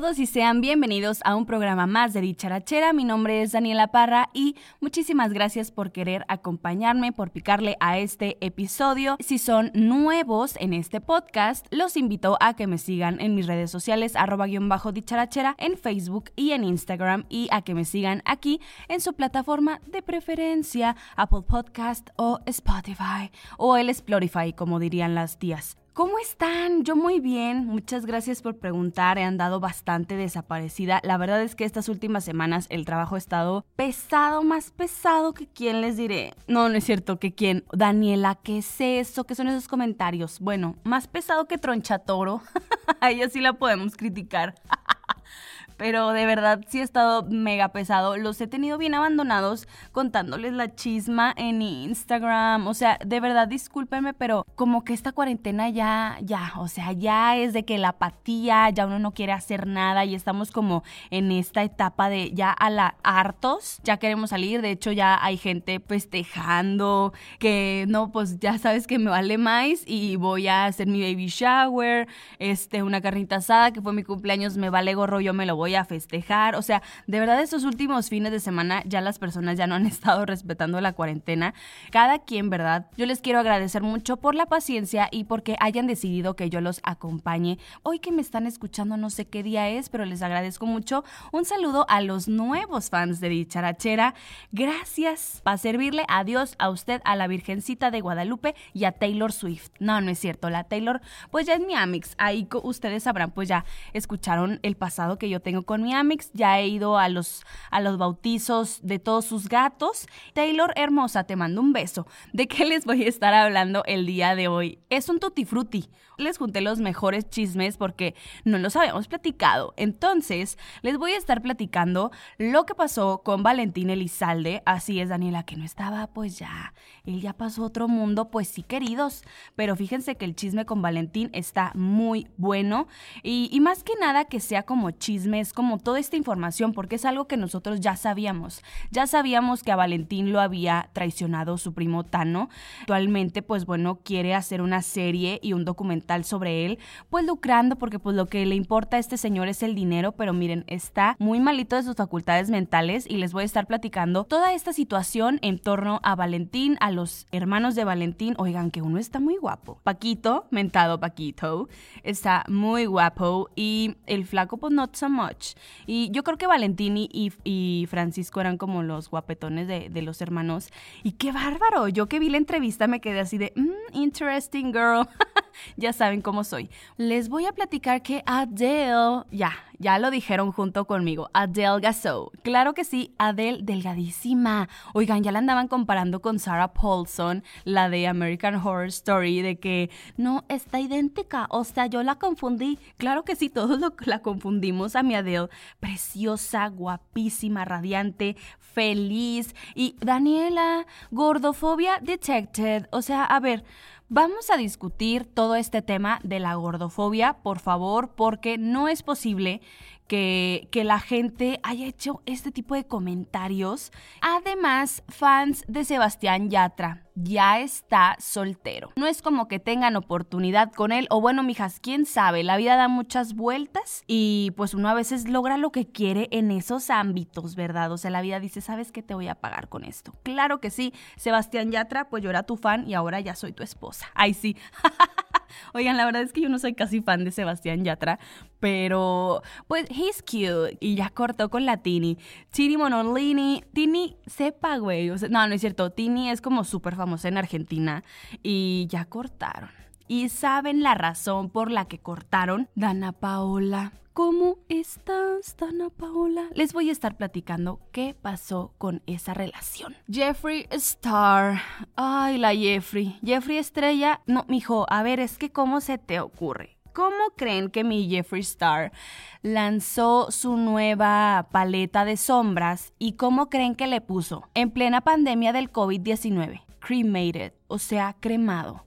todos y sean bienvenidos a un programa más de Dicharachera. Mi nombre es Daniela Parra y muchísimas gracias por querer acompañarme, por picarle a este episodio. Si son nuevos en este podcast, los invito a que me sigan en mis redes sociales, arroba guion bajo dicharachera, en Facebook y en Instagram y a que me sigan aquí en su plataforma de preferencia, Apple Podcast o Spotify o el Splorify, como dirían las tías. ¿Cómo están? Yo muy bien. Muchas gracias por preguntar. He andado bastante desaparecida. La verdad es que estas últimas semanas el trabajo ha estado pesado, más pesado que quién les diré. No, no es cierto, que quién. Daniela, ¿qué es eso? ¿Qué son esos comentarios? Bueno, más pesado que tronchatoro. Ahí así la podemos criticar. pero de verdad sí ha estado mega pesado. Los he tenido bien abandonados contándoles la chisma en Instagram. O sea, de verdad discúlpenme, pero como que esta cuarentena ya, ya, o sea, ya es de que la apatía, ya uno no quiere hacer nada y estamos como en esta etapa de ya a la hartos, ya queremos salir. De hecho, ya hay gente festejando que no, pues ya sabes que me vale más y voy a hacer mi baby shower, este, una carnita asada que fue mi cumpleaños, me vale gorro, yo me lo voy voy a festejar. O sea, de verdad estos últimos fines de semana ya las personas ya no han estado respetando la cuarentena. Cada quien, ¿verdad? Yo les quiero agradecer mucho por la paciencia y porque hayan decidido que yo los acompañe. Hoy que me están escuchando no sé qué día es, pero les agradezco mucho. Un saludo a los nuevos fans de Dicharachera. Gracias para servirle a Dios, a usted, a la Virgencita de Guadalupe y a Taylor Swift. No, no es cierto. La Taylor, pues ya es mi Amix. Ahí ustedes sabrán, pues ya escucharon el pasado que yo tengo con mi Amix, ya he ido a los, a los bautizos de todos sus gatos. Taylor, hermosa, te mando un beso. ¿De qué les voy a estar hablando el día de hoy? Es un tutti frutti. Les junté los mejores chismes porque no los habíamos platicado. Entonces, les voy a estar platicando lo que pasó con Valentín Elizalde. Así es, Daniela, que no estaba, pues ya, él ya pasó otro mundo, pues sí, queridos. Pero fíjense que el chisme con Valentín está muy bueno y, más que nada que sea como chisme es como toda esta información, porque es algo que nosotros ya sabíamos. Ya sabíamos que a Valentín lo había traicionado su primo Tano. Actualmente, pues bueno, quiere hacer una serie y un documental sobre él, pues lucrando, porque pues lo que le importa a este señor es el dinero, pero miren, está muy malito de sus facultades mentales y les voy a estar platicando toda esta situación en torno a Valentín, a los hermanos de Valentín. Oigan, que uno está muy guapo. Paquito, mentado Paquito, está muy guapo y el flaco pues not so much. Y yo creo que Valentini y, Francisco eran como los guapetones de, los hermanos. Y qué bárbaro. Yo que vi la entrevista me quedé así de, mm, interesting girl. ya saben cómo soy. Les voy a platicar que Adele, ya, ya lo dijeron junto conmigo, Adele Gasso. Claro que sí, Adele delgadísima. Oigan, ya la andaban comparando con Sarah Paulson, la de American Horror Story, de que no, está idéntica. O sea, yo la confundí. Claro que sí, todos lo, la confundimos a mi Adele. Preciosa, guapísima, radiante, feliz. Y Daniela, gordofobia detected. O sea, a ver. Vamos a discutir todo este tema de la gordofobia, por favor, porque no es posible que, la gente haya hecho este tipo de comentarios. Además, fans de Sebastián Yatra ya está soltero. No es como que tengan oportunidad con él, o bueno, mijas, quién sabe, la vida da muchas vueltas y pues uno a veces logra lo que quiere en esos ámbitos, ¿verdad? O sea, la vida dice, ¿sabes qué te voy a pagar con esto? Claro que sí, Sebastián Yatra, pues yo era tu fan y ahora ya soy tu esposa. Ay, sí. Oigan, la verdad es que yo no soy casi fan de Sebastián Yatra, pero pues he's cute y ya cortó con la Tini. Tini Monolini, Tini sepa, güey. no, no es cierto. Tini es como súper famosa en Argentina y ya cortaron. Y saben la razón por la que cortaron. Dana Paola ¿Cómo estás, Dana Paola? Les voy a estar platicando qué pasó con esa relación. Jeffree Star. Ay, la Jeffrey. Jeffrey Estrella. No, mijo, a ver, es que cómo se te ocurre. ¿Cómo creen que mi Jeffree Star lanzó su nueva paleta de sombras y cómo creen que le puso? En plena pandemia del COVID-19. Cremated, o sea, cremado.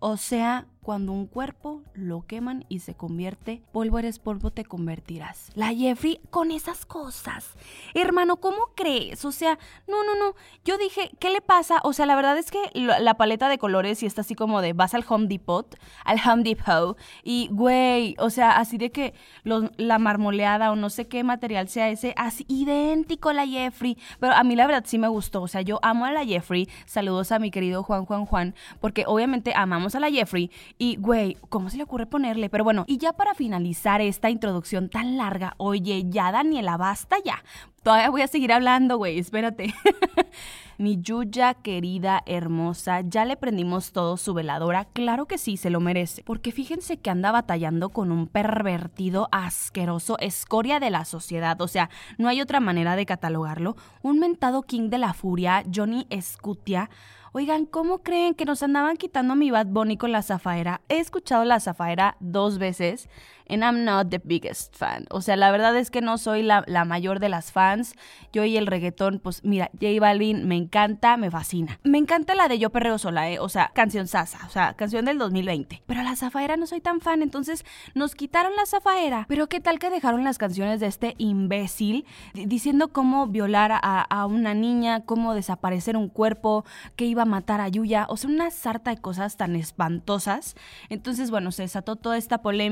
O sea, cuando un cuerpo lo queman y se convierte, polvo eres polvo, te convertirás. La Jeffrey con esas cosas. Hermano, ¿cómo crees? O sea, no, no, no. Yo dije, ¿qué le pasa? O sea, la verdad es que la paleta de colores y está así como de vas al Home Depot, al Home Depot, y güey, o sea, así de que la marmoleada o no sé qué material sea ese, así idéntico a la Jeffrey. Pero a mí la verdad sí me gustó. O sea, yo amo a la Jeffrey. Saludos a mi querido Juan Juan Juan, porque obviamente amamos a la Jeffrey y, güey, ¿cómo se le ocurre ponerle? Pero bueno, y ya para finalizar esta introducción tan larga, oye, ya Daniela, basta ya. Todavía voy a seguir hablando, güey, espérate. Mi Yuya querida, hermosa, ya le prendimos todo su veladora. Claro que sí, se lo merece. Porque fíjense que anda batallando con un pervertido, asqueroso, escoria de la sociedad. O sea, no hay otra manera de catalogarlo. Un mentado king de la furia, Johnny Scutia Oigan, ¿cómo creen que nos andaban quitando mi Bad Bunny con la Zafaera? He escuchado la Zafaera dos veces and I'm not the biggest fan. O sea, la verdad es que no soy la, mayor de las fans. Yo y el reggaetón, pues mira, J Balvin me encanta, me fascina. Me encanta la de Yo Perreo Sola, ¿eh? O sea, canción sasa, o sea, canción del 2020. Pero la Zafaera no soy tan fan, entonces nos quitaron la Zafaera. Pero qué tal que dejaron las canciones de este imbécil diciendo cómo violar a, a una niña, cómo desaparecer un cuerpo, que iba a matar a Yuya. O sea, una sarta de cosas tan espantosas. Entonces, bueno, se desató toda esta polémica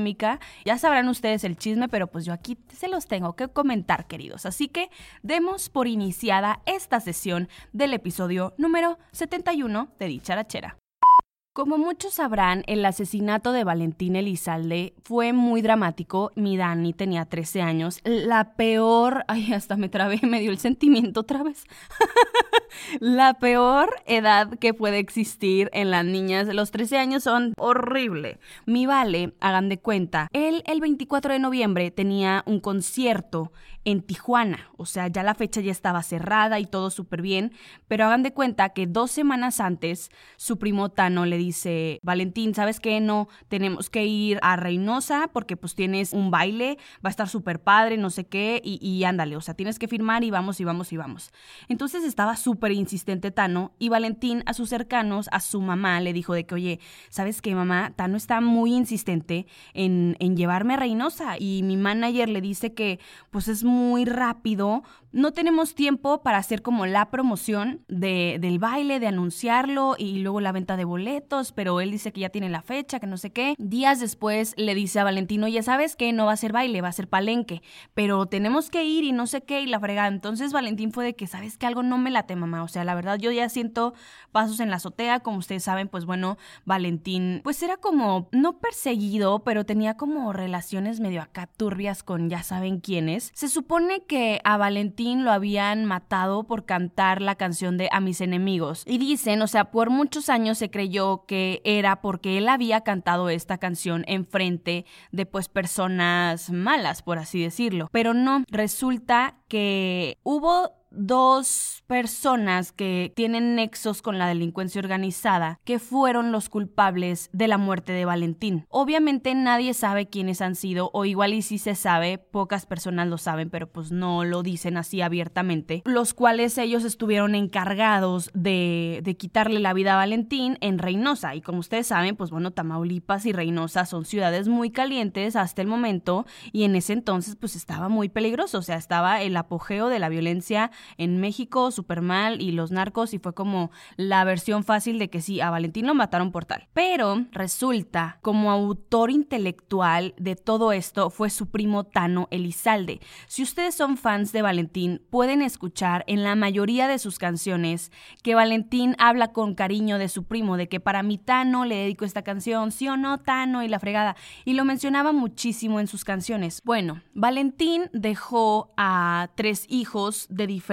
ya sabrán ustedes el chisme, pero pues yo aquí se los tengo que comentar, queridos. Así que demos por iniciada esta sesión del episodio número 71 de Dicharachera. Como muchos sabrán, el asesinato de Valentín Elizalde fue muy dramático. Mi Dani tenía 13 años. La peor, ay, hasta me trabé, me dio el sentimiento otra vez. la peor edad que puede existir en las niñas. Los 13 años son horrible. Mi Vale, hagan de cuenta, él el 24 de noviembre tenía un concierto en Tijuana. O sea, ya la fecha ya estaba cerrada y todo súper bien. Pero hagan de cuenta que dos semanas antes, su primo Tano le dice, Valentín, ¿sabes qué? No, tenemos que ir a Reynosa porque pues tienes un baile, va a estar súper padre, no sé qué, y, y, ándale, o sea, tienes que firmar y vamos y vamos y vamos. Entonces estaba súper insistente Tano y Valentín a sus cercanos, a su mamá, le dijo de que, oye, ¿sabes qué, mamá? Tano está muy insistente en, en llevarme a Reynosa y mi manager le dice que pues es muy rápido. No tenemos tiempo para hacer como la promoción de, del baile, de anunciarlo y luego la venta de boletos, pero él dice que ya tiene la fecha, que no sé qué. Días después le dice a Valentino, ya sabes que no va a ser baile, va a ser palenque, pero tenemos que ir y no sé qué y la fregada. Entonces Valentín fue de que, sabes que algo no me late, mamá. O sea, la verdad yo ya siento pasos en la azotea, como ustedes saben, pues bueno, Valentín, pues era como, no perseguido, pero tenía como relaciones medio acá turbias con ya saben quiénes. Se supone que a Valentín lo habían matado por cantar la canción de A mis enemigos. Y dicen, o sea, por muchos años se creyó que era porque él había cantado esta canción en frente de pues personas malas, por así decirlo. Pero no, resulta que hubo dos personas que tienen nexos con la delincuencia organizada que fueron los culpables de la muerte de Valentín. Obviamente nadie sabe quiénes han sido o igual y si se sabe, pocas personas lo saben, pero pues no lo dicen así abiertamente, los cuales ellos estuvieron encargados de, de quitarle la vida a Valentín en Reynosa. Y como ustedes saben, pues bueno, Tamaulipas y Reynosa son ciudades muy calientes hasta el momento y en ese entonces pues estaba muy peligroso, o sea, estaba el apogeo de la violencia en México súper mal y los narcos y fue como la versión fácil de que sí, a Valentín lo mataron por tal. Pero resulta, como autor intelectual de todo esto fue su primo Tano Elizalde. Si ustedes son fans de Valentín, pueden escuchar en la mayoría de sus canciones que Valentín habla con cariño de su primo, de que para mi Tano le dedico esta canción, sí o no, Tano y la fregada. Y lo mencionaba muchísimo en sus canciones. Bueno, Valentín dejó a tres hijos de diferentes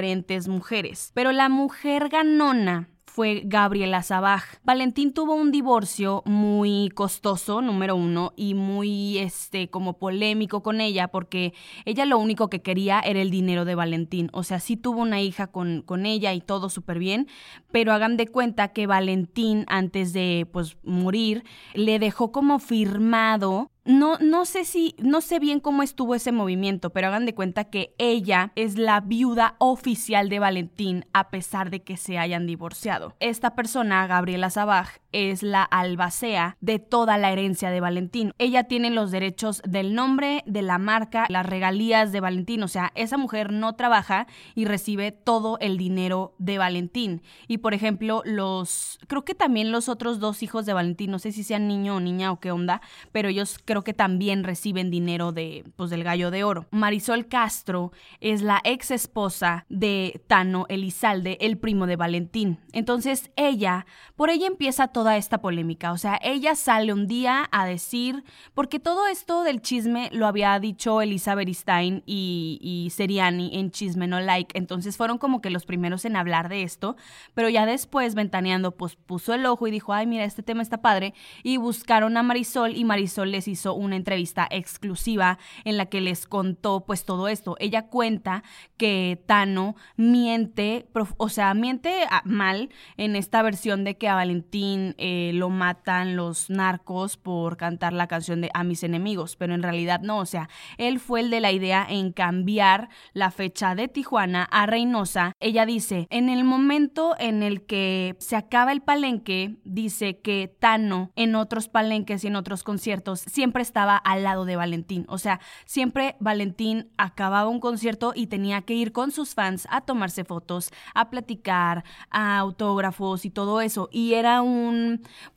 mujeres. Pero la mujer ganona fue Gabriela Sabaj. Valentín tuvo un divorcio muy costoso, número uno, y muy, este, como polémico con ella, porque ella lo único que quería era el dinero de Valentín. O sea, sí tuvo una hija con, con ella y todo súper bien, pero hagan de cuenta que Valentín, antes de, pues, morir, le dejó como firmado no, no sé si, no sé bien cómo estuvo ese movimiento, pero hagan de cuenta que ella es la viuda oficial de Valentín a pesar de que se hayan divorciado. Esta persona, Gabriela Sabaj, es la albacea de toda la herencia de Valentín. Ella tiene los derechos del nombre, de la marca, las regalías de Valentín. O sea, esa mujer no trabaja y recibe todo el dinero de Valentín. Y por ejemplo, los, creo que también los otros dos hijos de Valentín, no sé si sean niño o niña o qué onda, pero ellos creo que también reciben dinero de, pues, del gallo de oro. Marisol Castro es la ex esposa de Tano Elizalde, el primo de Valentín. Entonces ella, por ella empieza toda esta polémica. O sea, ella sale un día a decir, porque todo esto del chisme lo había dicho Elizabeth Stein y, y Seriani en Chisme No Like. Entonces fueron como que los primeros en hablar de esto. Pero ya después, ventaneando, pues puso el ojo y dijo, ay, mira, este tema está padre. Y buscaron a Marisol y Marisol les hizo una entrevista exclusiva en la que les contó pues todo esto. Ella cuenta que Tano miente, o sea, miente mal en esta versión de que a Valentín eh, lo matan los narcos por cantar la canción de A mis enemigos, pero en realidad no, o sea, él fue el de la idea en cambiar la fecha de Tijuana a Reynosa. Ella dice, en el momento en el que se acaba el palenque, dice que Tano en otros palenques y en otros conciertos siempre estaba al lado de Valentín, o sea, siempre Valentín acababa un concierto y tenía que ir con sus fans a tomarse fotos, a platicar, a autógrafos y todo eso. Y era un,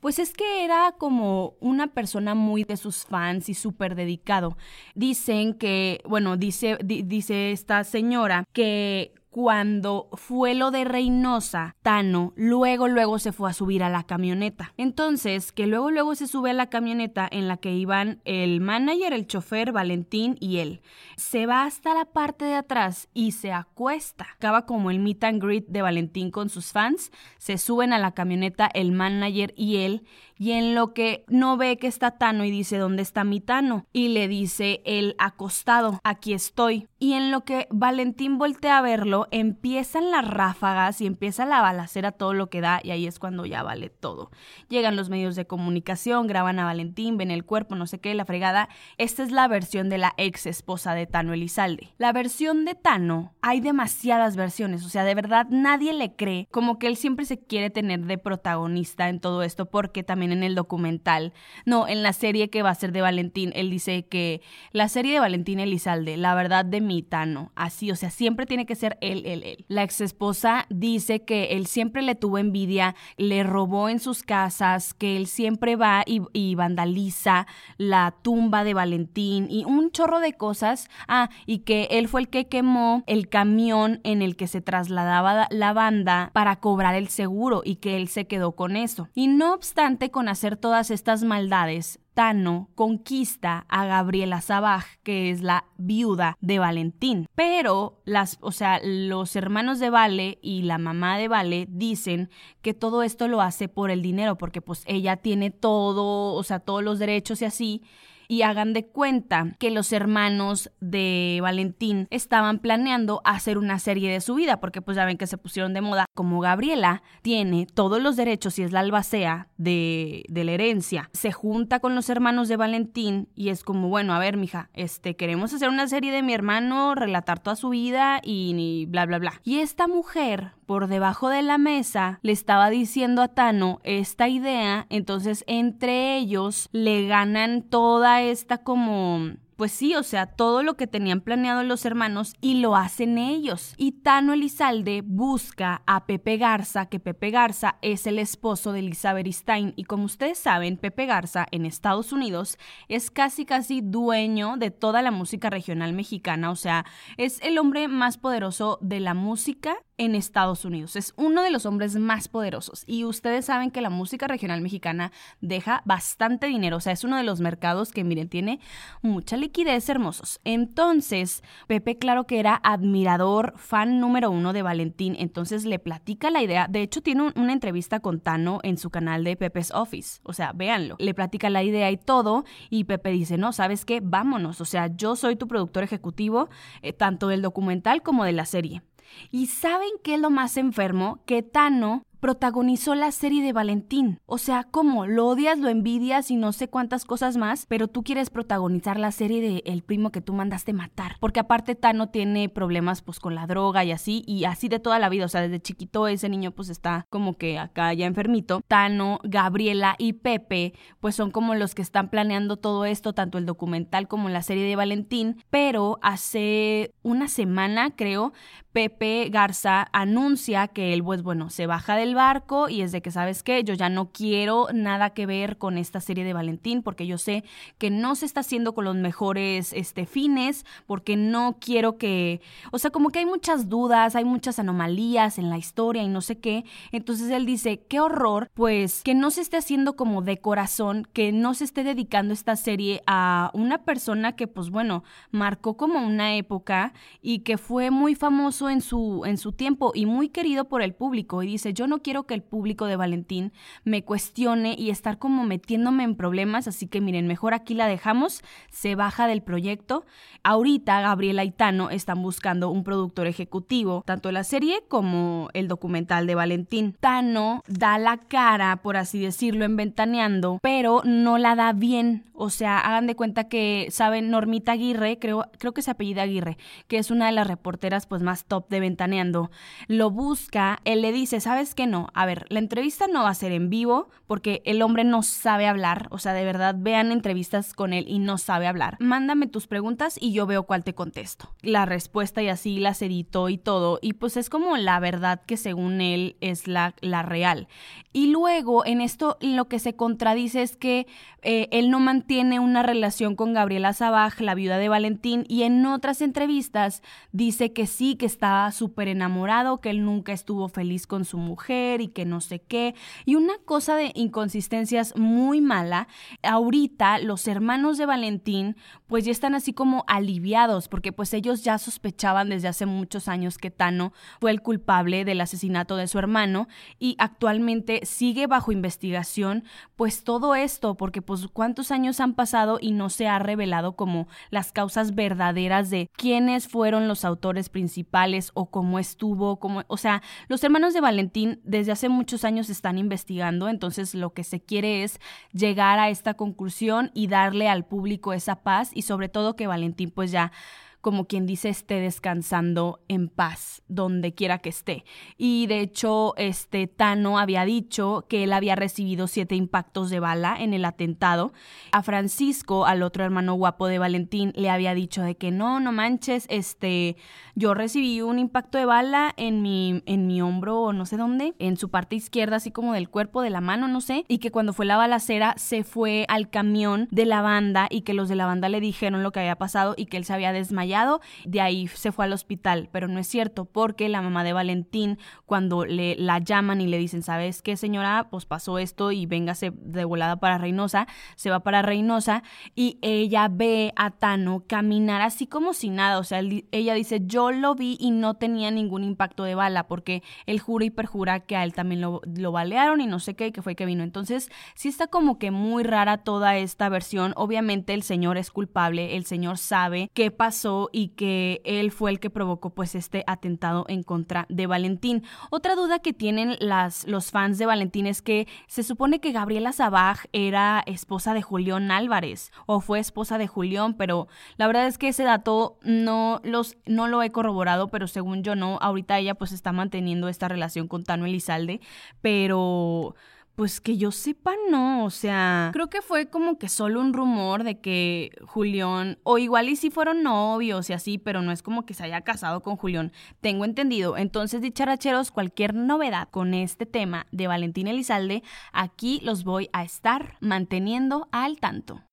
pues es que era como una persona muy de sus fans y súper dedicado. Dicen que, bueno, dice, dice esta señora que cuando fue lo de Reynosa, Tano luego luego se fue a subir a la camioneta. Entonces, que luego luego se sube a la camioneta en la que iban el manager, el chofer, Valentín y él. Se va hasta la parte de atrás y se acuesta. Acaba como el meet and greet de Valentín con sus fans. Se suben a la camioneta el manager y él y en lo que no ve que está Tano y dice, ¿dónde está mi Tano? Y le dice el acostado, aquí estoy. Y en lo que Valentín voltea a verlo, empiezan las ráfagas y empieza la balacera todo lo que da y ahí es cuando ya vale todo. Llegan los medios de comunicación, graban a Valentín, ven el cuerpo, no sé qué, la fregada. Esta es la versión de la ex esposa de Tano Elizalde. La versión de Tano, hay demasiadas versiones, o sea, de verdad nadie le cree, como que él siempre se quiere tener de protagonista en todo esto porque también en el documental, no, en la serie que va a ser de Valentín, él dice que la serie de Valentín Elizalde, la verdad de Mitano, así, o sea, siempre tiene que ser él, él, él. La ex esposa dice que él siempre le tuvo envidia, le robó en sus casas, que él siempre va y vandaliza la tumba de Valentín y un chorro de cosas. Ah, y que él fue el que quemó el camión en el que se trasladaba la banda para cobrar el seguro y que él se quedó con eso. Y no obstante, con hacer todas estas maldades, Conquista a Gabriela Sabaj, que es la viuda de Valentín. Pero las, o sea, los hermanos de Vale y la mamá de Vale dicen que todo esto lo hace por el dinero, porque pues ella tiene todo, o sea, todos los derechos y así y hagan de cuenta que los hermanos de Valentín estaban planeando hacer una serie de su vida, porque pues ya ven que se pusieron de moda. Como Gabriela tiene todos los derechos y es la albacea de, de la herencia, se junta con los hermanos de Valentín y es como, bueno, a ver, mija, este, queremos hacer una serie de mi hermano, relatar toda su vida y, y bla, bla, bla. Y esta mujer, por debajo de la mesa, le estaba diciendo a Tano esta idea, entonces entre ellos le ganan toda esta como pues sí, o sea, todo lo que tenían planeado los hermanos y lo hacen ellos. Y Tano Elizalde busca a Pepe Garza, que Pepe Garza es el esposo de Elizabeth Stein. Y como ustedes saben, Pepe Garza en Estados Unidos es casi casi dueño de toda la música regional mexicana. O sea, es el hombre más poderoso de la música en Estados Unidos. Es uno de los hombres más poderosos. Y ustedes saben que la música regional mexicana deja bastante dinero. O sea, es uno de los mercados que, miren, tiene mucha liquidez hermosos. Entonces, Pepe, claro que era admirador, fan número uno de Valentín. Entonces le platica la idea. De hecho, tiene una entrevista con Tano en su canal de Pepe's Office. O sea, véanlo. Le platica la idea y todo. Y Pepe dice, no, ¿sabes qué? Vámonos. O sea, yo soy tu productor ejecutivo, eh, tanto del documental como de la serie. ¿Y saben qué es lo más enfermo? Que Tano protagonizó la serie de Valentín. O sea, ¿cómo? Lo odias, lo envidias y no sé cuántas cosas más, pero tú quieres protagonizar la serie de El primo que tú mandaste matar. Porque aparte Tano tiene problemas pues con la droga y así, y así de toda la vida. O sea, desde chiquito ese niño pues está como que acá ya enfermito. Tano, Gabriela y Pepe pues son como los que están planeando todo esto, tanto el documental como la serie de Valentín. Pero hace una semana, creo, Pepe Garza anuncia que él, pues bueno, se baja del barco y es de que, ¿sabes qué? Yo ya no quiero nada que ver con esta serie de Valentín porque yo sé que no se está haciendo con los mejores este, fines, porque no quiero que, o sea, como que hay muchas dudas, hay muchas anomalías en la historia y no sé qué. Entonces él dice, qué horror, pues que no se esté haciendo como de corazón, que no se esté dedicando esta serie a una persona que, pues bueno, marcó como una época y que fue muy famoso en su, en su tiempo y muy querido por el público. Y dice, yo no quiero que el público de Valentín me cuestione y estar como metiéndome en problemas, así que miren, mejor aquí la dejamos, se baja del proyecto. Ahorita Gabriela y Tano están buscando un productor ejecutivo, tanto la serie como el documental de Valentín. Tano da la cara, por así decirlo, en Ventaneando, pero no la da bien. O sea, hagan de cuenta que, ¿saben? Normita Aguirre, creo, creo que se apellida Aguirre, que es una de las reporteras pues más top de Ventaneando, lo busca, él le dice, ¿sabes qué no? A ver, la entrevista no va a ser en vivo porque el hombre no sabe hablar, o sea, de verdad vean entrevistas con él y no sabe hablar. Mándame tus preguntas y yo veo cuál te contesto. La respuesta y así las editó y todo, y pues es como la verdad que según él es la, la real. Y luego en esto lo que se contradice es que eh, él no mantiene una relación con Gabriela Sabaj, la viuda de Valentín, y en otras entrevistas dice que sí, que está súper enamorado, que él nunca estuvo feliz con su mujer y que no sé qué. Y una cosa de inconsistencias muy mala, ahorita los hermanos de Valentín pues ya están así como aliviados, porque pues ellos ya sospechaban desde hace muchos años que Tano fue el culpable del asesinato de su hermano y actualmente sigue bajo investigación pues todo esto, porque pues cuántos años han pasado y no se ha revelado como las causas verdaderas de quiénes fueron los autores principales o cómo estuvo, cómo, o sea, los hermanos de Valentín desde hace muchos años están investigando, entonces lo que se quiere es llegar a esta conclusión y darle al público esa paz y sobre todo que Valentín pues ya como quien dice, esté descansando en paz donde quiera que esté. Y de hecho, este Tano había dicho que él había recibido siete impactos de bala en el atentado. A Francisco, al otro hermano guapo de Valentín, le había dicho de que no, no manches, este, yo recibí un impacto de bala en mi, en mi hombro o no sé dónde, en su parte izquierda, así como del cuerpo, de la mano, no sé, y que cuando fue la balacera se fue al camión de la banda y que los de la banda le dijeron lo que había pasado y que él se había desmayado de ahí se fue al hospital, pero no es cierto porque la mamá de Valentín cuando le la llaman y le dicen, "¿Sabes qué, señora? Pues pasó esto y véngase de volada para Reynosa." Se va para Reynosa y ella ve a Tano caminar así como si nada, o sea, ella dice, "Yo lo vi y no tenía ningún impacto de bala porque él jura y perjura que a él también lo, lo balearon y no sé qué, que fue que vino." Entonces, sí está como que muy rara toda esta versión. Obviamente el señor es culpable, el señor sabe qué pasó y que él fue el que provocó pues este atentado en contra de Valentín. Otra duda que tienen las, los fans de Valentín es que se supone que Gabriela Sabaj era esposa de Julián Álvarez o fue esposa de Julián, pero la verdad es que ese dato no, los, no lo he corroborado, pero según yo no, ahorita ella pues está manteniendo esta relación con Tano Elizalde, pero... Pues que yo sepa, no. O sea, creo que fue como que solo un rumor de que Julián, o igual y si fueron novios y así, pero no es como que se haya casado con Julián. Tengo entendido. Entonces, dicharacheros, cualquier novedad con este tema de Valentín Elizalde, aquí los voy a estar manteniendo al tanto.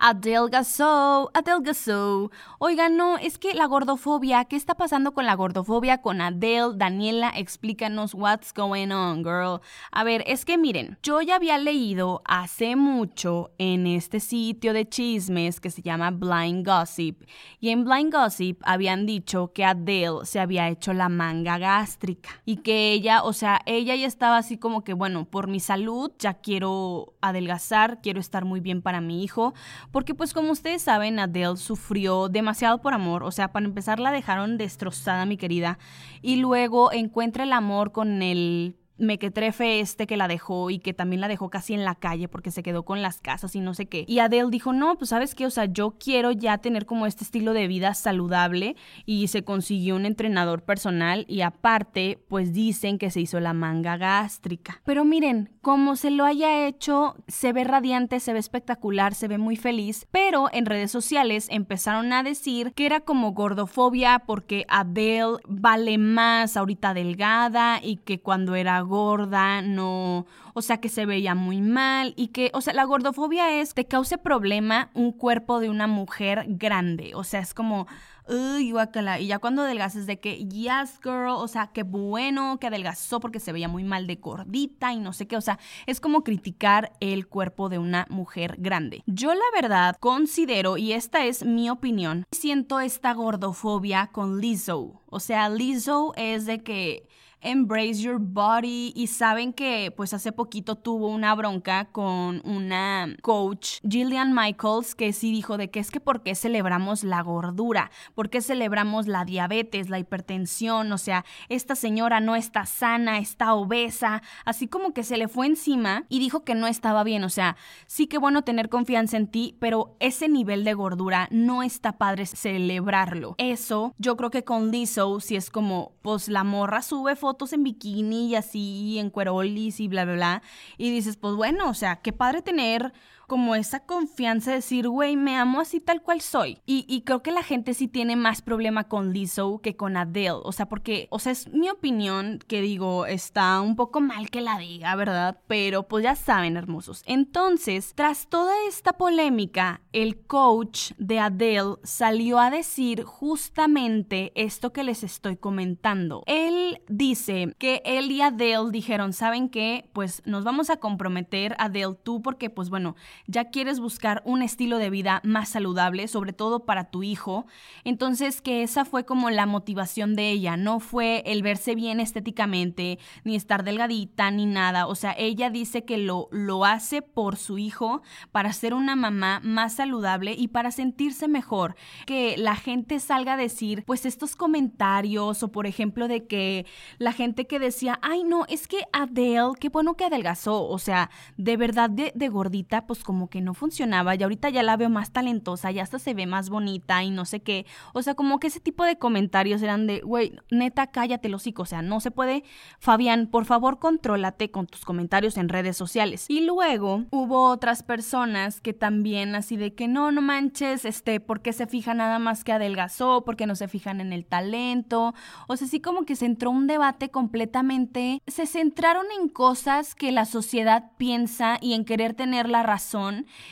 Adelgazó, adelgazó. Oigan, no, es que la gordofobia, ¿qué está pasando con la gordofobia con Adele? Daniela, explícanos what's going on, girl. A ver, es que miren, yo ya había leído hace mucho en este sitio de chismes que se llama Blind Gossip. Y en Blind Gossip habían dicho que Adele se había hecho la manga gástrica. Y que ella, o sea, ella ya estaba así como que, bueno, por mi salud ya quiero adelgazar, quiero estar muy bien para mi hijo porque pues como ustedes saben, Adele sufrió demasiado por amor, o sea, para empezar la dejaron destrozada, mi querida, y luego encuentra el amor con el mequetrefe este que la dejó y que también la dejó casi en la calle porque se quedó con las casas y no sé qué. Y Adele dijo, no, pues sabes qué, o sea, yo quiero ya tener como este estilo de vida saludable y se consiguió un entrenador personal y aparte, pues dicen que se hizo la manga gástrica. Pero miren, como se lo haya hecho, se ve radiante, se ve espectacular, se ve muy feliz, pero en redes sociales empezaron a decir que era como gordofobia porque Adele vale más ahorita delgada y que cuando era gorda no, o sea, que se veía muy mal y que, o sea, la gordofobia es, te cause problema un cuerpo de una mujer grande, o sea, es como uy, guacala. Y ya cuando adelgazas de que, yes, girl, o sea, qué bueno que adelgazó porque se veía muy mal de gordita y no sé qué, o sea, es como criticar el cuerpo de una mujer grande. Yo la verdad considero, y esta es mi opinión, siento esta gordofobia con Lizzo. O sea, Lizzo es de que Embrace Your Body. Y saben que pues hace poquito tuvo una bronca con una coach, Gillian Michaels, que sí dijo de que es que por qué celebramos la gordura, por qué celebramos la diabetes, la hipertensión, o sea, esta señora no está sana, está obesa, así como que se le fue encima y dijo que no estaba bien, o sea, sí que bueno tener confianza en ti, pero ese nivel de gordura no está padre celebrarlo. Eso yo creo que con Lizzo si es como pues la morra sube fotos fotos en bikini y así, en cuerolis y bla, bla, bla. Y dices, pues bueno, o sea, qué padre tener como esa confianza de decir, güey, me amo así tal cual soy. Y, creo que la gente sí tiene más problema con Lizzo que con Adele. O sea, porque, o sea, es mi opinión que digo, está un poco mal que la diga, ¿verdad? Pero pues ya saben, hermosos. Entonces, tras toda esta polémica, el coach de Adele salió a decir justamente esto que les estoy comentando. Él dice que él y Adele dijeron, ¿saben qué? Pues nos vamos a comprometer, Adele, tú, porque pues bueno, ya quieres buscar un estilo de vida más saludable, sobre todo para tu hijo. Entonces, que esa fue como la motivación de ella, no fue el verse bien estéticamente, ni estar delgadita, ni nada. O sea, ella dice que lo, lo hace por su hijo, para ser una mamá más saludable y para sentirse mejor. Que la gente salga a decir, pues estos comentarios, o por ejemplo, de que la gente que decía, ay, no, es que Adele, qué bueno que adelgazó. O sea, de verdad de, de gordita, pues como que no funcionaba y ahorita ya la veo más talentosa, ya hasta se ve más bonita y no sé qué. O sea, como que ese tipo de comentarios eran de, güey, neta, cállate los hocico. O sea, no se puede. Fabián, por favor, contrólate con tus comentarios en redes sociales. Y luego hubo otras personas que también así de que no, no manches, este, ¿por qué se fija nada más que adelgazó? ¿Por qué no se fijan en el talento? O sea, sí como que se entró un debate completamente. Se centraron en cosas que la sociedad piensa y en querer tener la razón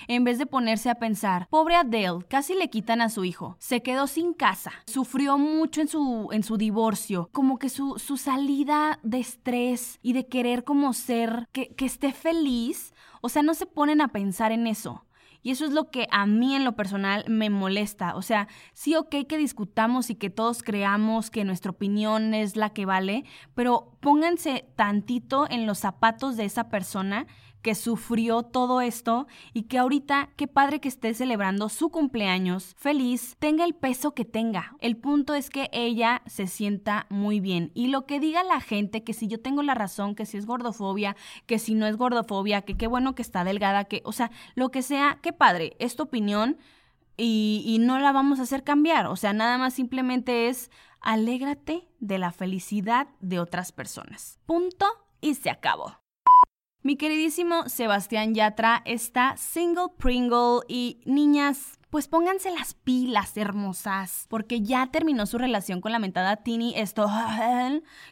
en vez de ponerse a pensar, pobre Adele, casi le quitan a su hijo, se quedó sin casa, sufrió mucho en su, en su divorcio, como que su, su salida de estrés y de querer como ser, que, que esté feliz, o sea, no se ponen a pensar en eso. Y eso es lo que a mí en lo personal me molesta. O sea, sí, ok que discutamos y que todos creamos que nuestra opinión es la que vale, pero pónganse tantito en los zapatos de esa persona que sufrió todo esto y que ahorita, qué padre que esté celebrando su cumpleaños feliz, tenga el peso que tenga. El punto es que ella se sienta muy bien. Y lo que diga la gente, que si yo tengo la razón, que si es gordofobia, que si no es gordofobia, que qué bueno que está delgada, que, o sea, lo que sea, qué padre, es tu opinión. Y, y, no la vamos a hacer cambiar. O sea, nada más simplemente es alégrate de la felicidad de otras personas. Punto y se acabó. Mi queridísimo Sebastián Yatra está single Pringle y niñas, pues pónganse las pilas hermosas, porque ya terminó su relación con la mentada Tini esto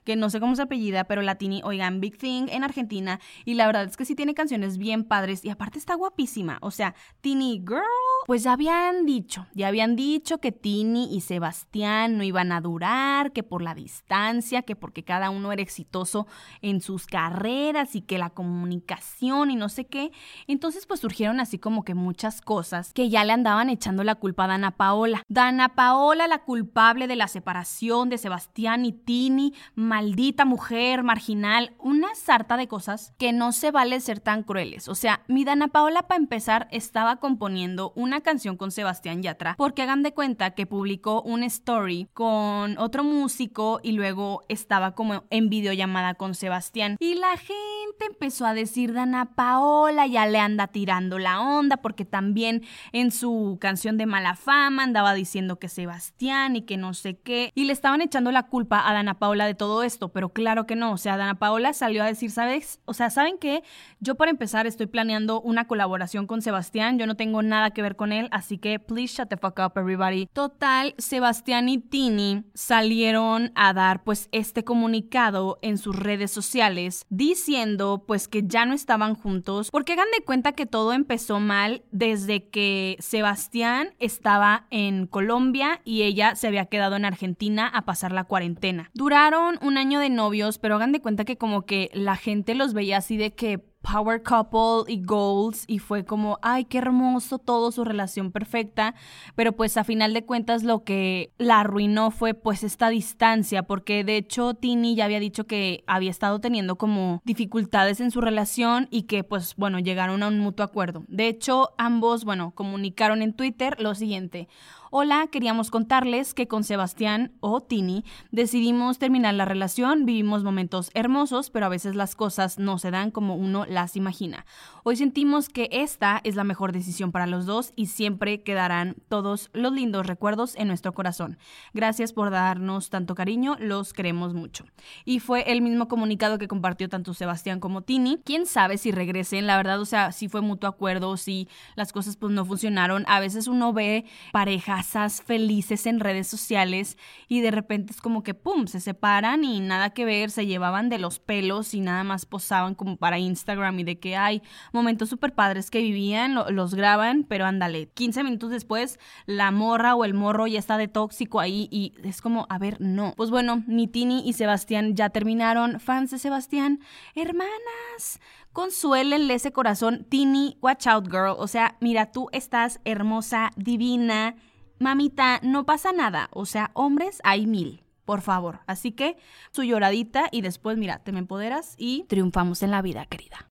que no sé cómo se apellida, pero la Tini, oigan, Big Thing en Argentina, y la verdad es que sí tiene canciones bien padres y aparte está guapísima, o sea, Tini Girl, pues ya habían dicho, ya habían dicho que Tini y Sebastián no iban a durar, que por la distancia, que porque cada uno era exitoso en sus carreras y que la comunicación y no sé qué, entonces pues surgieron así como que muchas cosas que ya le andaban echando la culpa a Dana Paola. Dana Paola, la culpable de la separación de Sebastián y Tini, maldita mujer, marginal, una sarta de cosas que no se vale ser tan crueles. O sea, mi Dana Paola para empezar estaba componiendo una una canción con Sebastián Yatra, porque hagan de cuenta que publicó un story con otro músico y luego estaba como en videollamada con Sebastián. Y la gente empezó a decir, Dana Paola ya le anda tirando la onda, porque también en su canción de Mala Fama andaba diciendo que Sebastián y que no sé qué. Y le estaban echando la culpa a Dana Paola de todo esto, pero claro que no. O sea, Dana Paola salió a decir, ¿sabes? O sea, ¿saben qué? Yo para empezar estoy planeando una colaboración con Sebastián. Yo no tengo nada que ver con él, así que please shut the fuck up, everybody. Total, Sebastián y Tini salieron a dar pues este comunicado en sus redes sociales diciendo pues que ya no estaban juntos porque hagan de cuenta que todo empezó mal desde que Sebastián estaba en Colombia y ella se había quedado en Argentina a pasar la cuarentena. Duraron un año de novios, pero hagan de cuenta que como que la gente los veía así de que power couple y goals y fue como, ay, qué hermoso todo, su relación perfecta, pero pues a final de cuentas lo que la arruinó fue pues esta distancia, porque de hecho Tini ya había dicho que había estado teniendo como dificultades en su relación y que pues bueno, llegaron a un mutuo acuerdo. De hecho, ambos, bueno, comunicaron en Twitter lo siguiente. Hola, queríamos contarles que con Sebastián o Tini decidimos terminar la relación, vivimos momentos hermosos, pero a veces las cosas no se dan como uno las imagina. Hoy sentimos que esta es la mejor decisión para los dos y siempre quedarán todos los lindos recuerdos en nuestro corazón. Gracias por darnos tanto cariño, los queremos mucho. Y fue el mismo comunicado que compartió tanto Sebastián como Tini. Quién sabe si regresen, la verdad, o sea, si fue mutuo acuerdo, si las cosas pues no funcionaron. A veces uno ve parejas felices en redes sociales y de repente es como que, ¡pum!, se separan y nada que ver, se llevaban de los pelos y nada más posaban como para Instagram y de que hay momentos súper padres que vivían, los graban, pero ándale, 15 minutos después la morra o el morro ya está de tóxico ahí y es como, a ver, no. Pues bueno, ni Tini y Sebastián ya terminaron. Fans de Sebastián, hermanas, consuélenle ese corazón. Tini, watch out, girl. O sea, mira, tú estás hermosa, divina mamita, no pasa nada. O sea, hombres hay mil. Por favor. Así que su lloradita y después, mira, te me empoderas y triunfamos en la vida, querida.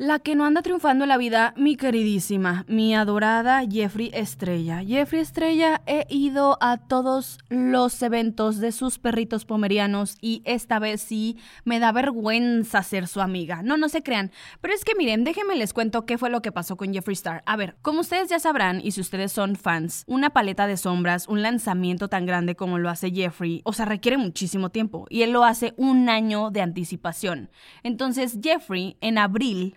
La que no anda triunfando en la vida, mi queridísima, mi adorada Jeffrey Estrella. Jeffrey Estrella, he ido a todos los eventos de sus perritos pomerianos y esta vez sí me da vergüenza ser su amiga. No, no se crean. Pero es que miren, déjenme les cuento qué fue lo que pasó con Jeffree Star. A ver, como ustedes ya sabrán y si ustedes son fans, una paleta de sombras, un lanzamiento tan grande como lo hace Jeffrey, o sea, requiere muchísimo tiempo y él lo hace un año de anticipación. Entonces, Jeffrey en abril,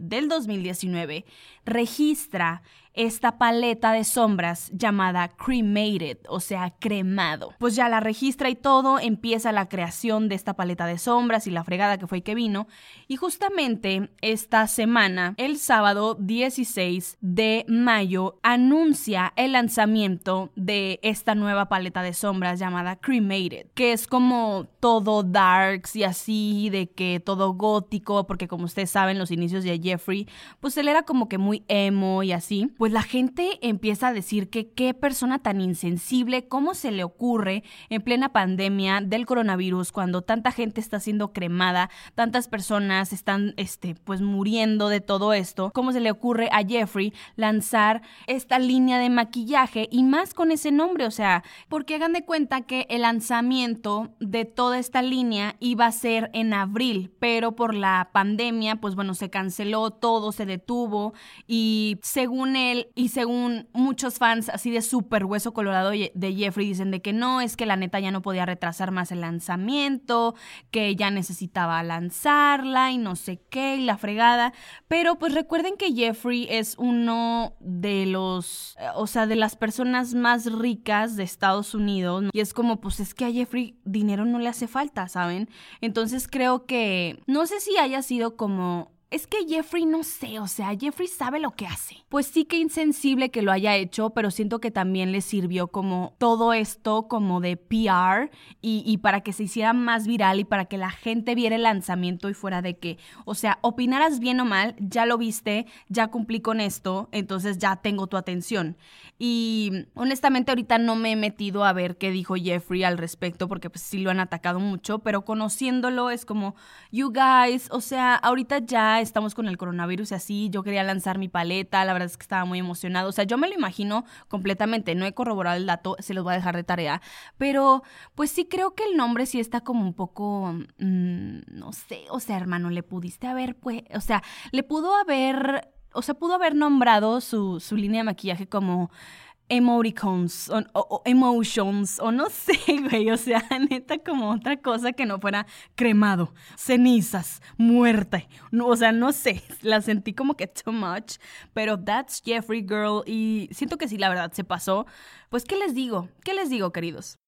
del 2019, registra esta paleta de sombras llamada cremated, o sea, cremado. Pues ya la registra y todo, empieza la creación de esta paleta de sombras y la fregada que fue que vino. Y justamente esta semana, el sábado 16 de mayo, anuncia el lanzamiento de esta nueva paleta de sombras llamada cremated, que es como todo darks y así, de que todo gótico, porque como ustedes saben, los inicios de Jeffrey, pues él era como que muy emo y así. Pues pues la gente empieza a decir que qué persona tan insensible, cómo se le ocurre en plena pandemia del coronavirus, cuando tanta gente está siendo cremada, tantas personas están este, pues muriendo de todo esto, cómo se le ocurre a Jeffrey lanzar esta línea de maquillaje y más con ese nombre, o sea, porque hagan de cuenta que el lanzamiento de toda esta línea iba a ser en abril, pero por la pandemia, pues bueno, se canceló todo, se detuvo y según él, y según muchos fans así de súper hueso colorado de Jeffrey dicen de que no, es que la neta ya no podía retrasar más el lanzamiento, que ya necesitaba lanzarla y no sé qué y la fregada, pero pues recuerden que Jeffrey es uno de los, o sea, de las personas más ricas de Estados Unidos y es como pues es que a Jeffrey dinero no le hace falta, ¿saben? Entonces creo que no sé si haya sido como es que Jeffrey no sé, o sea, Jeffrey sabe lo que hace. Pues sí que insensible que lo haya hecho, pero siento que también le sirvió como todo esto como de PR y, para que se hiciera más viral y para que la gente viera el lanzamiento y fuera de que, o sea, opinaras bien o mal, ya lo viste, ya cumplí con esto, entonces ya tengo tu atención. Y honestamente ahorita no me he metido a ver qué dijo Jeffrey al respecto, porque pues sí lo han atacado mucho, pero conociéndolo es como, you guys, o sea, ahorita ya estamos con el coronavirus y así, yo quería lanzar mi paleta, la verdad es que estaba muy emocionado. O sea, yo me lo imagino completamente, no he corroborado el dato, se los voy a dejar de tarea. Pero, pues sí creo que el nombre sí está como un poco, mm, no sé, o sea, hermano, le pudiste haber, pues, o sea, le pudo haber, o sea, pudo haber nombrado su, su línea de maquillaje como emoticons o, emotions o no sé, güey, o sea, neta como otra cosa que no fuera cremado, cenizas, muerte, o sea, no sé, la sentí como que too much, pero that's Jeffrey Girl y siento que sí, la verdad se pasó. Pues, ¿qué les digo? ¿Qué les digo, queridos?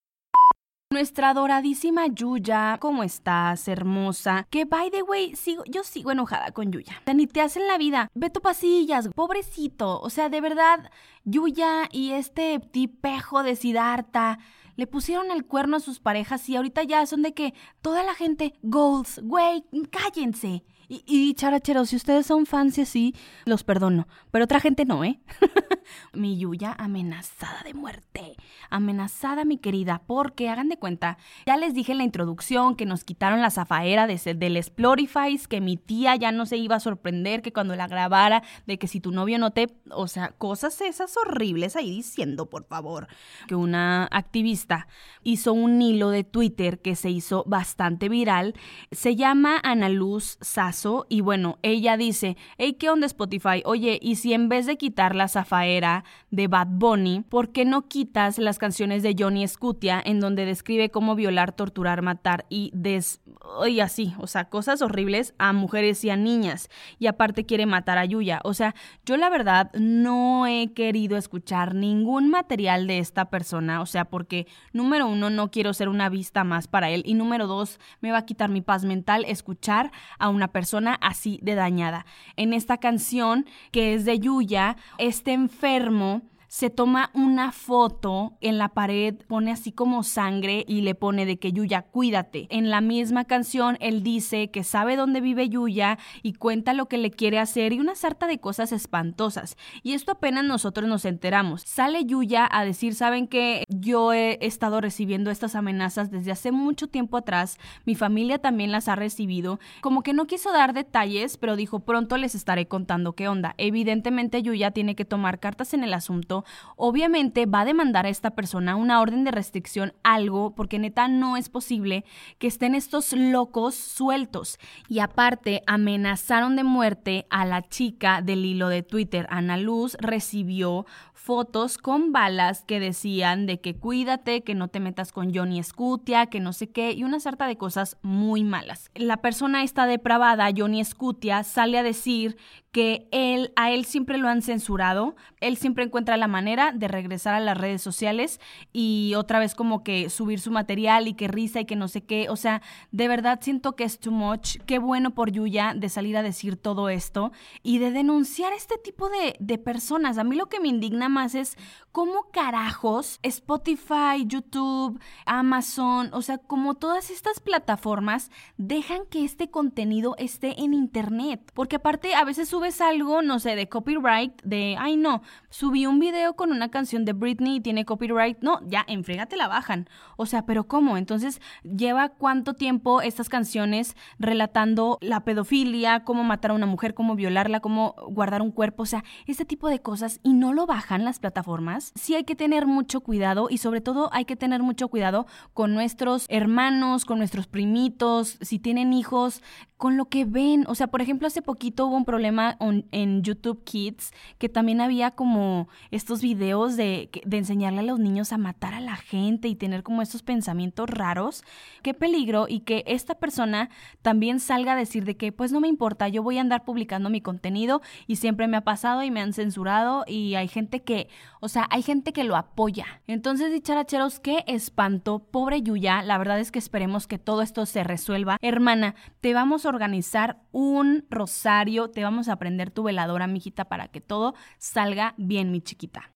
Nuestra adoradísima Yuya, ¿cómo estás, hermosa? Que by the way, sigo, yo sigo enojada con Yuya. Ni te hacen la vida. Ve tu pasillas, pobrecito. O sea, de verdad, Yuya y este tipejo de Siddhartha le pusieron el cuerno a sus parejas y ahorita ya son de que toda la gente, goals, güey, cállense. Y, y characheros, si ustedes son fans y así, los perdono. Pero otra gente no, ¿eh? mi Yuya amenazada de muerte. Amenazada, mi querida, porque hagan de cuenta, ya les dije en la introducción que nos quitaron la zafaera de, del Explorifies, que mi tía ya no se iba a sorprender que cuando la grabara, de que si tu novio no te. O sea, cosas esas horribles ahí diciendo, por favor. Que una activista hizo un hilo de Twitter que se hizo bastante viral. Se llama Ana Luz Y bueno, ella dice, hey, ¿qué onda Spotify? Oye, ¿y si en vez de quitar la zafaera de Bad Bunny, ¿por qué no quitas las canciones de Johnny Scutia en donde describe cómo violar, torturar, matar y des... y así, o sea, cosas horribles a mujeres y a niñas? Y aparte quiere matar a Yuya. O sea, yo la verdad no he querido escuchar ningún material de esta persona, o sea, porque número uno, no quiero ser una vista más para él y número dos, me va a quitar mi paz mental escuchar a una persona así de dañada. En esta canción, que es de Yuya, este enfermo se toma una foto en la pared, pone así como sangre y le pone de que Yuya, cuídate. En la misma canción, él dice que sabe dónde vive Yuya y cuenta lo que le quiere hacer y una sarta de cosas espantosas. Y esto apenas nosotros nos enteramos. Sale Yuya a decir, ¿saben que Yo he estado recibiendo estas amenazas desde hace mucho tiempo atrás. Mi familia también las ha recibido. Como que no quiso dar detalles, pero dijo, pronto les estaré contando qué onda. Evidentemente Yuya tiene que tomar cartas en el asunto obviamente va a demandar a esta persona una orden de restricción, algo, porque neta no es posible que estén estos locos sueltos. Y aparte, amenazaron de muerte a la chica del hilo de Twitter. Ana Luz recibió fotos con balas que decían de que cuídate, que no te metas con Johnny Scutia, que no sé qué, y una sarta de cosas muy malas. La persona está depravada, Johnny Scutia, sale a decir que él, a él siempre lo han censurado, él siempre encuentra la manera de regresar a las redes sociales y otra vez como que subir su material y que risa y que no sé qué, o sea, de verdad siento que es too much, qué bueno por Yuya de salir a decir todo esto y de denunciar este tipo de, de personas. A mí lo que me indigna más es cómo carajos Spotify, YouTube, Amazon, o sea, como todas estas plataformas dejan que este contenido esté en internet, porque aparte a veces subes algo, no sé, de copyright, de, ay no, subí un video con una canción de Britney y tiene copyright, no, ya, en la bajan. O sea, pero ¿cómo? Entonces, ¿lleva cuánto tiempo estas canciones relatando la pedofilia, cómo matar a una mujer, cómo violarla, cómo guardar un cuerpo? O sea, este tipo de cosas y no lo bajan las plataformas. Sí hay que tener mucho cuidado y sobre todo hay que tener mucho cuidado con nuestros hermanos, con nuestros primitos, si tienen hijos, con lo que ven. O sea, por ejemplo, hace poquito hubo un problema en YouTube Kids que también había como estos videos de, de enseñarle a los niños a matar a la gente y tener como estos pensamientos raros. Qué peligro y que esta persona también salga a decir de que pues no me importa, yo voy a andar publicando mi contenido y siempre me ha pasado y me han censurado y hay gente que, o sea, hay gente que lo apoya. Entonces, dicharacheros, qué espanto, pobre Yuya, la verdad es que esperemos que todo esto se resuelva. Hermana, te vamos a organizar un rosario, te vamos a aprender tu veladora, mijita, para que todo salga bien, mi chiquita.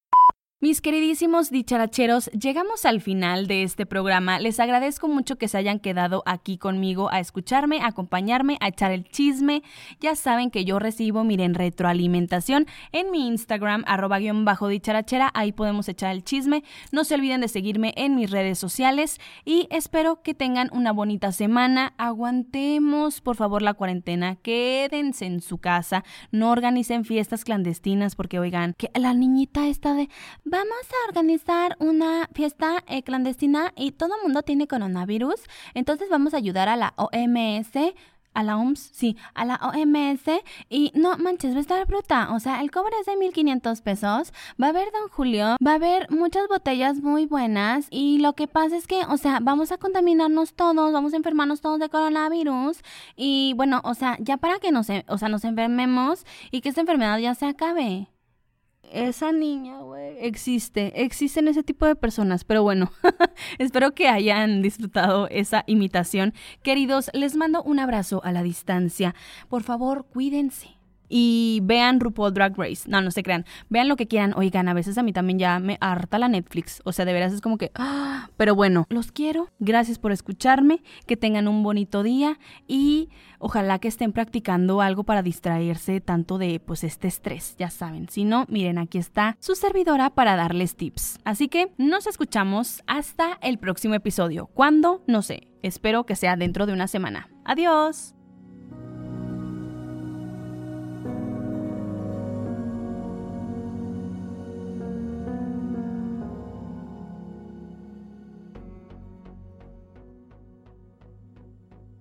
Mis queridísimos dicharacheros, llegamos al final de este programa. Les agradezco mucho que se hayan quedado aquí conmigo a escucharme, a acompañarme, a echar el chisme. Ya saben que yo recibo, miren, retroalimentación en mi Instagram, arroba guion bajo dicharachera. Ahí podemos echar el chisme. No se olviden de seguirme en mis redes sociales y espero que tengan una bonita semana. Aguantemos, por favor, la cuarentena. Quédense en su casa. No organicen fiestas clandestinas porque, oigan, que la niñita está de vamos a organizar una fiesta eh, clandestina y todo el mundo tiene coronavirus, entonces vamos a ayudar a la OMS a la OMS, sí, a la OMS y no manches, va a estar bruta, o sea, el cobre es de 1500 pesos, va a haber Don Julio, va a haber muchas botellas muy buenas. Y lo que pasa es que, o sea, vamos a contaminarnos todos, vamos a enfermarnos todos de coronavirus. Y bueno, o sea, ya para que nos, o sea, nos enfermemos y que esta enfermedad ya se acabe esa niña, güey, existe, existen ese tipo de personas, pero bueno, espero que hayan disfrutado esa imitación. Queridos, les mando un abrazo a la distancia. Por favor, cuídense y vean RuPaul Drag Race. No, no se crean. Vean lo que quieran. Oigan, a veces a mí también ya me harta la Netflix. O sea, de veras es como que... ¡ah! Pero bueno, los quiero. Gracias por escucharme. Que tengan un bonito día y ojalá que estén practicando algo para distraerse tanto de pues este estrés, ya saben. Si no, miren, aquí está su servidora para darles tips. Así que nos escuchamos hasta el próximo episodio. ¿Cuándo? No sé. Espero que sea dentro de una semana. Adiós.